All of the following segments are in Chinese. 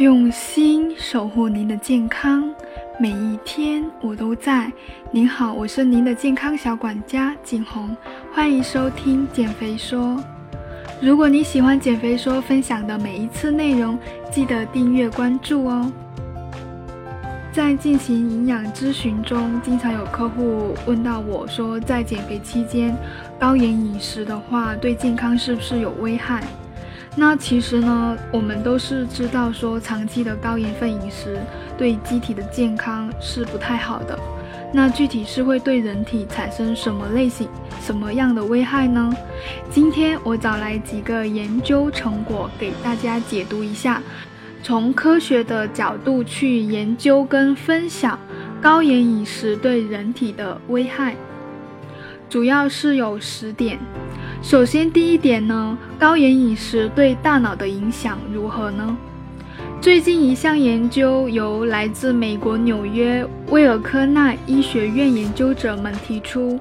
用心守护您的健康，每一天我都在。您好，我是您的健康小管家景红，欢迎收听减肥说。如果你喜欢减肥说分享的每一次内容，记得订阅关注哦。在进行营养咨询中，经常有客户问到我说，在减肥期间高盐饮食的话，对健康是不是有危害？那其实呢，我们都是知道说，长期的高盐分饮食对机体的健康是不太好的。那具体是会对人体产生什么类型、什么样的危害呢？今天我找来几个研究成果给大家解读一下，从科学的角度去研究跟分享高盐饮食对人体的危害，主要是有十点。首先，第一点呢，高盐饮食对大脑的影响如何呢？最近一项研究由来自美国纽约威尔科纳医学院研究者们提出，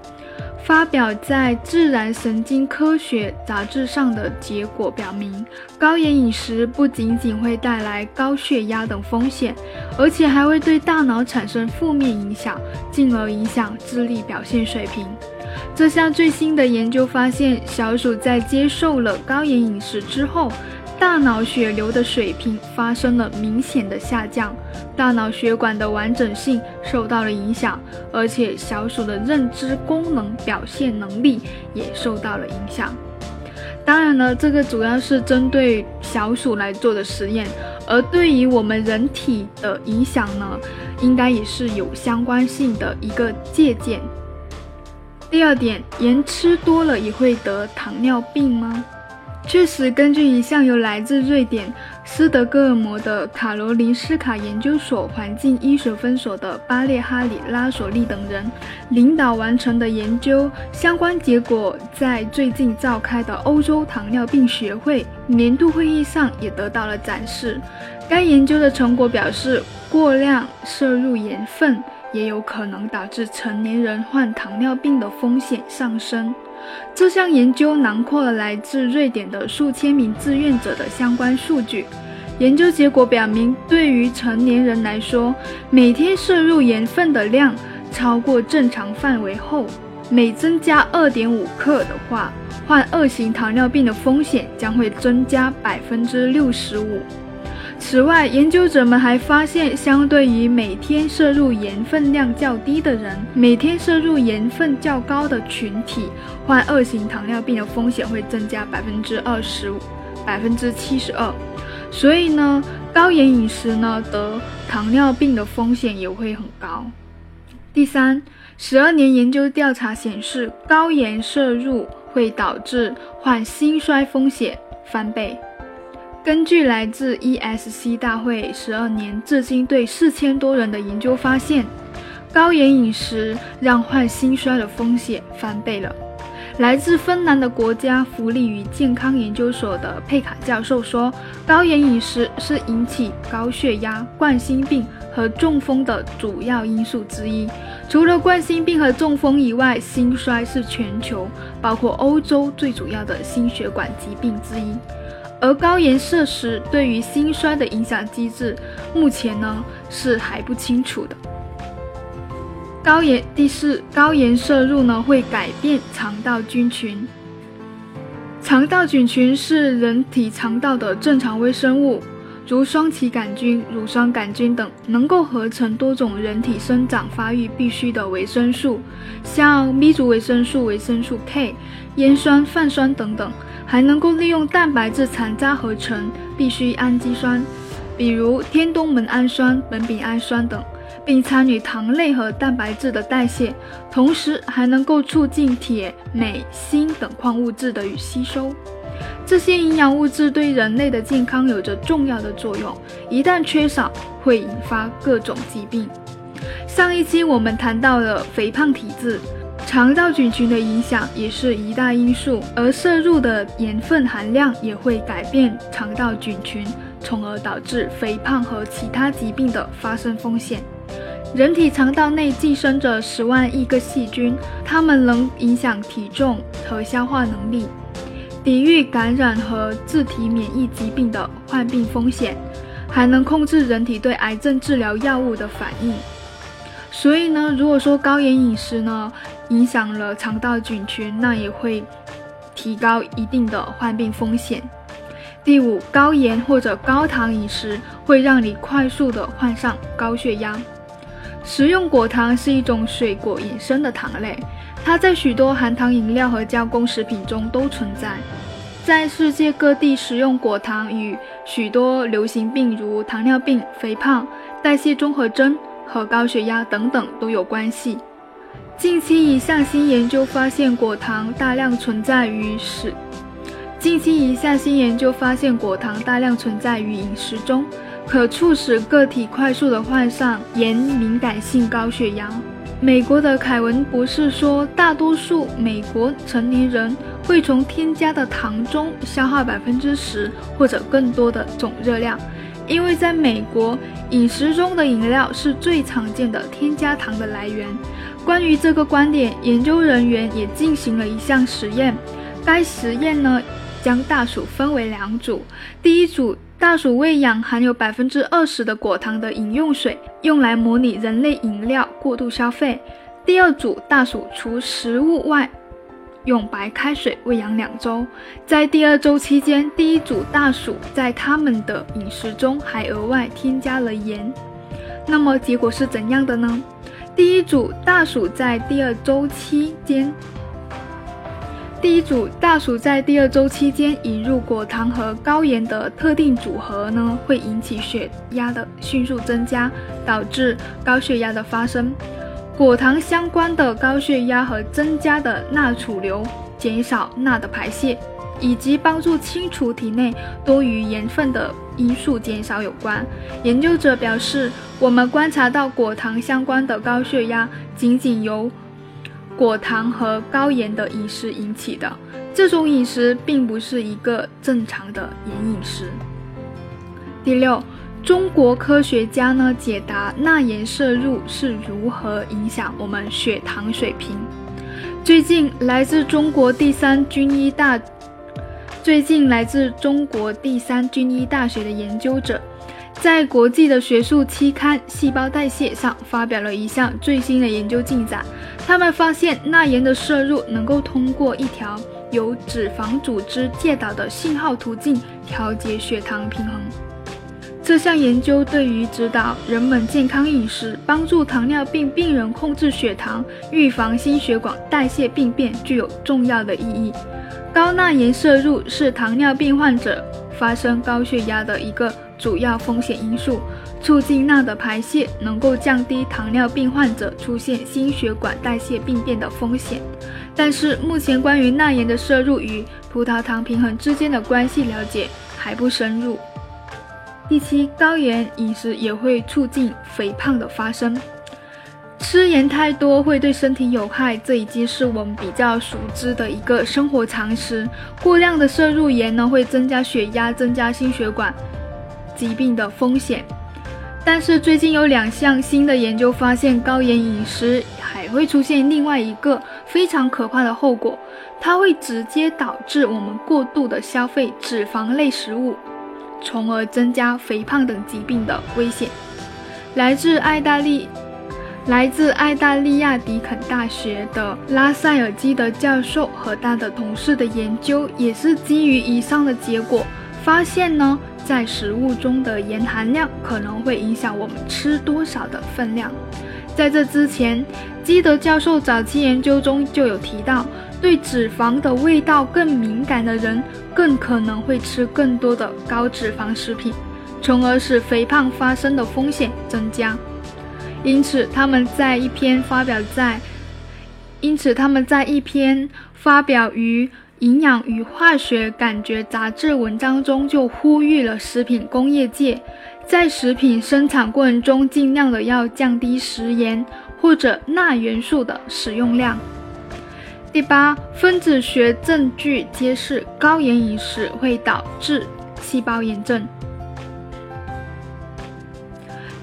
发表在《自然神经科学》杂志上的结果表明，高盐饮食不仅仅会带来高血压等风险，而且还会对大脑产生负面影响，进而影响智力表现水平。这项最新的研究发现，小鼠在接受了高盐饮食之后，大脑血流的水平发生了明显的下降，大脑血管的完整性受到了影响，而且小鼠的认知功能表现能力也受到了影响。当然了，这个主要是针对小鼠来做的实验，而对于我们人体的影响呢，应该也是有相关性的一个借鉴。第二点，盐吃多了也会得糖尿病吗？确实，根据一项由来自瑞典斯德哥尔摩的卡罗林斯卡研究所环境医学分所的巴列哈里拉索利等人领导完成的研究，相关结果在最近召开的欧洲糖尿病学会年度会议上也得到了展示。该研究的成果表示，过量摄入盐分。也有可能导致成年人患糖尿病的风险上升。这项研究囊括了来自瑞典的数千名志愿者的相关数据。研究结果表明，对于成年人来说，每天摄入盐分的量超过正常范围后，每增加二点五克的话，患二型糖尿病的风险将会增加百分之六十五。此外，研究者们还发现，相对于每天摄入盐分量较低的人，每天摄入盐分较高的群体，患二型糖尿病的风险会增加百分之二十五、百分之七十二。所以呢，高盐饮食呢，得糖尿病的风险也会很高。第三，十二年研究调查显示，高盐摄入会导致患心衰风险翻倍。根据来自 ESC 大会十二年至今对四千多人的研究发现，高盐饮食让患心衰的风险翻倍了。来自芬兰的国家福利与健康研究所的佩卡教授说，高盐饮食是引起高血压、冠心病和中风的主要因素之一。除了冠心病和中风以外，心衰是全球，包括欧洲最主要的心血管疾病之一。而高盐摄食对于心衰的影响机制，目前呢是还不清楚的。高盐第四，高盐摄入呢会改变肠道菌群。肠道菌群是人体肠道的正常微生物，如双歧杆菌、乳酸杆菌等，能够合成多种人体生长发育必需的维生素，像咪族维生素、维生素 K、烟酸、泛酸等等。还能够利用蛋白质残渣合成必需氨基酸，比如天冬门氨酸、苯丙氨酸等，并参与糖类和蛋白质的代谢，同时还能够促进铁、镁、锌等矿物质的与吸收。这些营养物质对人类的健康有着重要的作用，一旦缺少，会引发各种疾病。上一期我们谈到了肥胖体质。肠道菌群的影响也是一大因素，而摄入的盐分含量也会改变肠道菌群，从而导致肥胖和其他疾病的发生风险。人体肠道内寄生着十万亿个细菌，它们能影响体重和消化能力，抵御感染和自体免疫疾病的患病风险。还能控制人体对癌症治疗药物的反应。所以呢，如果说高盐饮食呢影响了肠道菌群，那也会提高一定的患病风险。第五，高盐或者高糖饮食会让你快速的患上高血压。食用果糖是一种水果衍生的糖类，它在许多含糖饮料和加工食品中都存在。在世界各地，食用果糖与许多流行病如糖尿病、肥胖、代谢综合征。和高血压等等都有关系。近期一项新研究发现，果糖大量存在于食。近期一项新研究发现，果糖大量存在于饮食中，可促使个体快速的患上盐敏感性高血压。美国的凯文博士说，大多数美国成年人会从添加的糖中消耗百分之十或者更多的总热量。因为在美国，饮食中的饮料是最常见的添加糖的来源。关于这个观点，研究人员也进行了一项实验。该实验呢，将大鼠分为两组。第一组大鼠喂养含有百分之二十的果糖的饮用水，用来模拟人类饮料过度消费。第二组大鼠除食物外，用白开水喂养两周，在第二周期间，第一组大鼠在它们的饮食中还额外添加了盐。那么结果是怎样的呢？第一组大鼠在第二周期间，第一组大鼠在第二周期间引入果糖和高盐的特定组合呢，会引起血压的迅速增加，导致高血压的发生。果糖相关的高血压和增加的钠储留、减少钠的排泄，以及帮助清除体内多余盐分的因素减少有关。研究者表示，我们观察到果糖相关的高血压仅仅由果糖和高盐的饮食引起的。这种饮食并不是一个正常的盐饮食。第六。中国科学家呢解答钠盐摄入是如何影响我们血糖水平。最近来自中国第三军医大，最近来自中国第三军医大学的研究者，在国际的学术期刊《细胞代谢》上发表了一项最新的研究进展。他们发现钠盐的摄入能够通过一条由脂肪组织介导的信号途径调节血糖平衡。这项研究对于指导人们健康饮食、帮助糖尿病病人控制血糖、预防心血管代谢病变具有重要的意义。高钠盐摄入是糖尿病患者发生高血压的一个主要风险因素。促进钠的排泄能够降低糖尿病患者出现心血管代谢病变的风险。但是，目前关于钠盐的摄入与葡萄糖平衡之间的关系了解还不深入。第七，高盐饮食也会促进肥胖的发生。吃盐太多会对身体有害，这已经是我们比较熟知的一个生活常识。过量的摄入盐呢，会增加血压，增加心血管疾病的风险。但是最近有两项新的研究发现，高盐饮食还会出现另外一个非常可怕的后果，它会直接导致我们过度的消费脂肪类食物。从而增加肥胖等疾病的危险。来自爱大利，来自爱大利亚迪肯大学的拉塞尔基德教授和他的同事的研究，也是基于以上的结果，发现呢，在食物中的盐含量可能会影响我们吃多少的分量。在这之前，基德教授早期研究中就有提到。对脂肪的味道更敏感的人，更可能会吃更多的高脂肪食品，从而使肥胖发生的风险增加。因此，他们在一篇发表在，因此他们在一篇发表于《营养与化学感觉》杂志文章中就呼吁了食品工业界，在食品生产过程中尽量的要降低食盐或者钠元素的使用量。第八，分子学证据揭示高盐饮食会导致细胞炎症。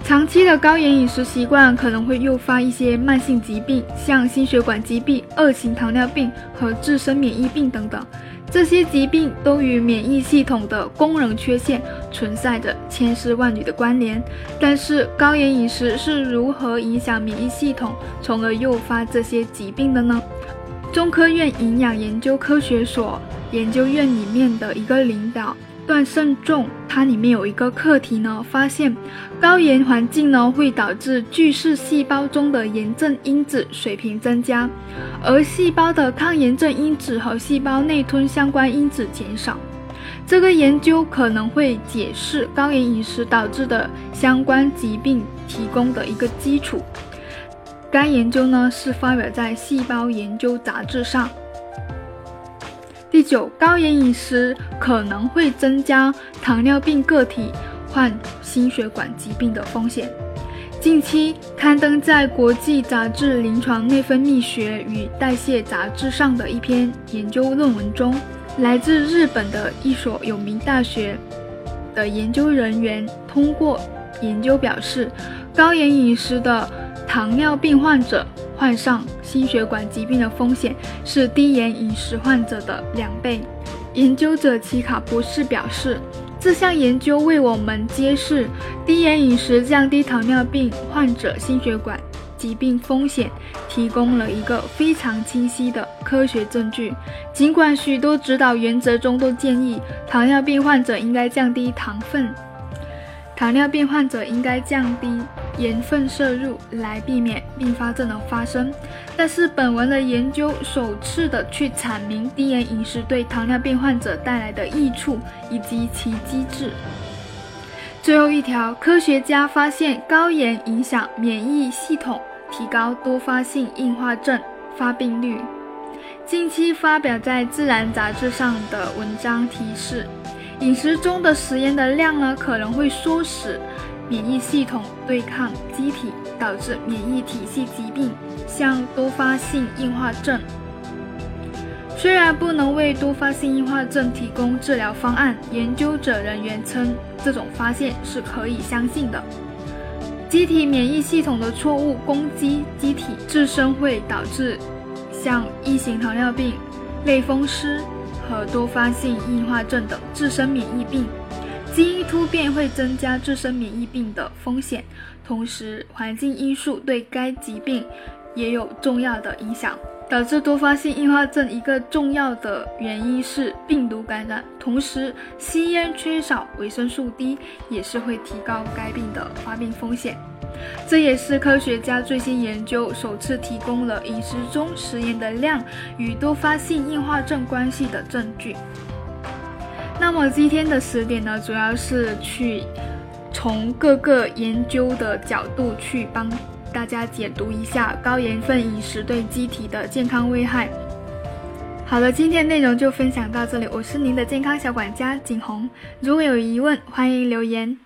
长期的高盐饮食习惯可能会诱发一些慢性疾病，像心血管疾病、二型糖尿病和自身免疫病等等。这些疾病都与免疫系统的功能缺陷存在着千丝万缕的关联。但是，高盐饮食是如何影响免疫系统，从而诱发这些疾病的呢？中科院营养研究科学所研究院里面的一个领导。段慎重，它里面有一个课题呢，发现高盐环境呢会导致巨噬细胞中的炎症因子水平增加，而细胞的抗炎症因子和细胞内吞相关因子减少。这个研究可能会解释高盐饮食导致的相关疾病提供的一个基础。该研究呢是发表在《细胞研究》杂志上。第九，高盐饮食可能会增加糖尿病个体患心血管疾病的风险。近期刊登在国际杂志《临床内分泌学与代谢杂志》上的一篇研究论文中，来自日本的一所有名大学的研究人员通过研究表示，高盐饮食的糖尿病患者。患上心血管疾病的风险是低盐饮食患者的两倍。研究者齐卡博士表示，这项研究为我们揭示低盐饮食降低糖尿病患者心血管疾病风险提供了一个非常清晰的科学证据。尽管许多指导原则中都建议糖尿病患者应该降低糖分，糖尿病患者应该降低。盐分摄入来避免并发症的发生，但是本文的研究首次的去阐明低盐饮食对糖尿病患者带来的益处以及其机制。最后一条，科学家发现高盐影响免疫系统，提高多发性硬化症发病率。近期发表在《自然》杂志上的文章提示，饮食中的食盐的量呢，可能会唆使。免疫系统对抗机体，导致免疫体系疾病，像多发性硬化症。虽然不能为多发性硬化症提供治疗方案，研究者人员称这种发现是可以相信的。机体免疫系统的错误攻击机体自身会导致像一型糖尿病、类风湿和多发性硬化症等自身免疫病。基因突变会增加自身免疫病的风险，同时环境因素对该疾病也有重要的影响。导致多发性硬化症一个重要的原因是病毒感染，同时吸烟、缺少维生素 D 也是会提高该病的发病风险。这也是科学家最新研究首次提供了饮食中食盐的量与多发性硬化症关系的证据。那么今天的十点呢，主要是去从各个研究的角度去帮大家解读一下高盐分饮食对机体的健康危害。好了，今天内容就分享到这里，我是您的健康小管家景红。如果有疑问，欢迎留言。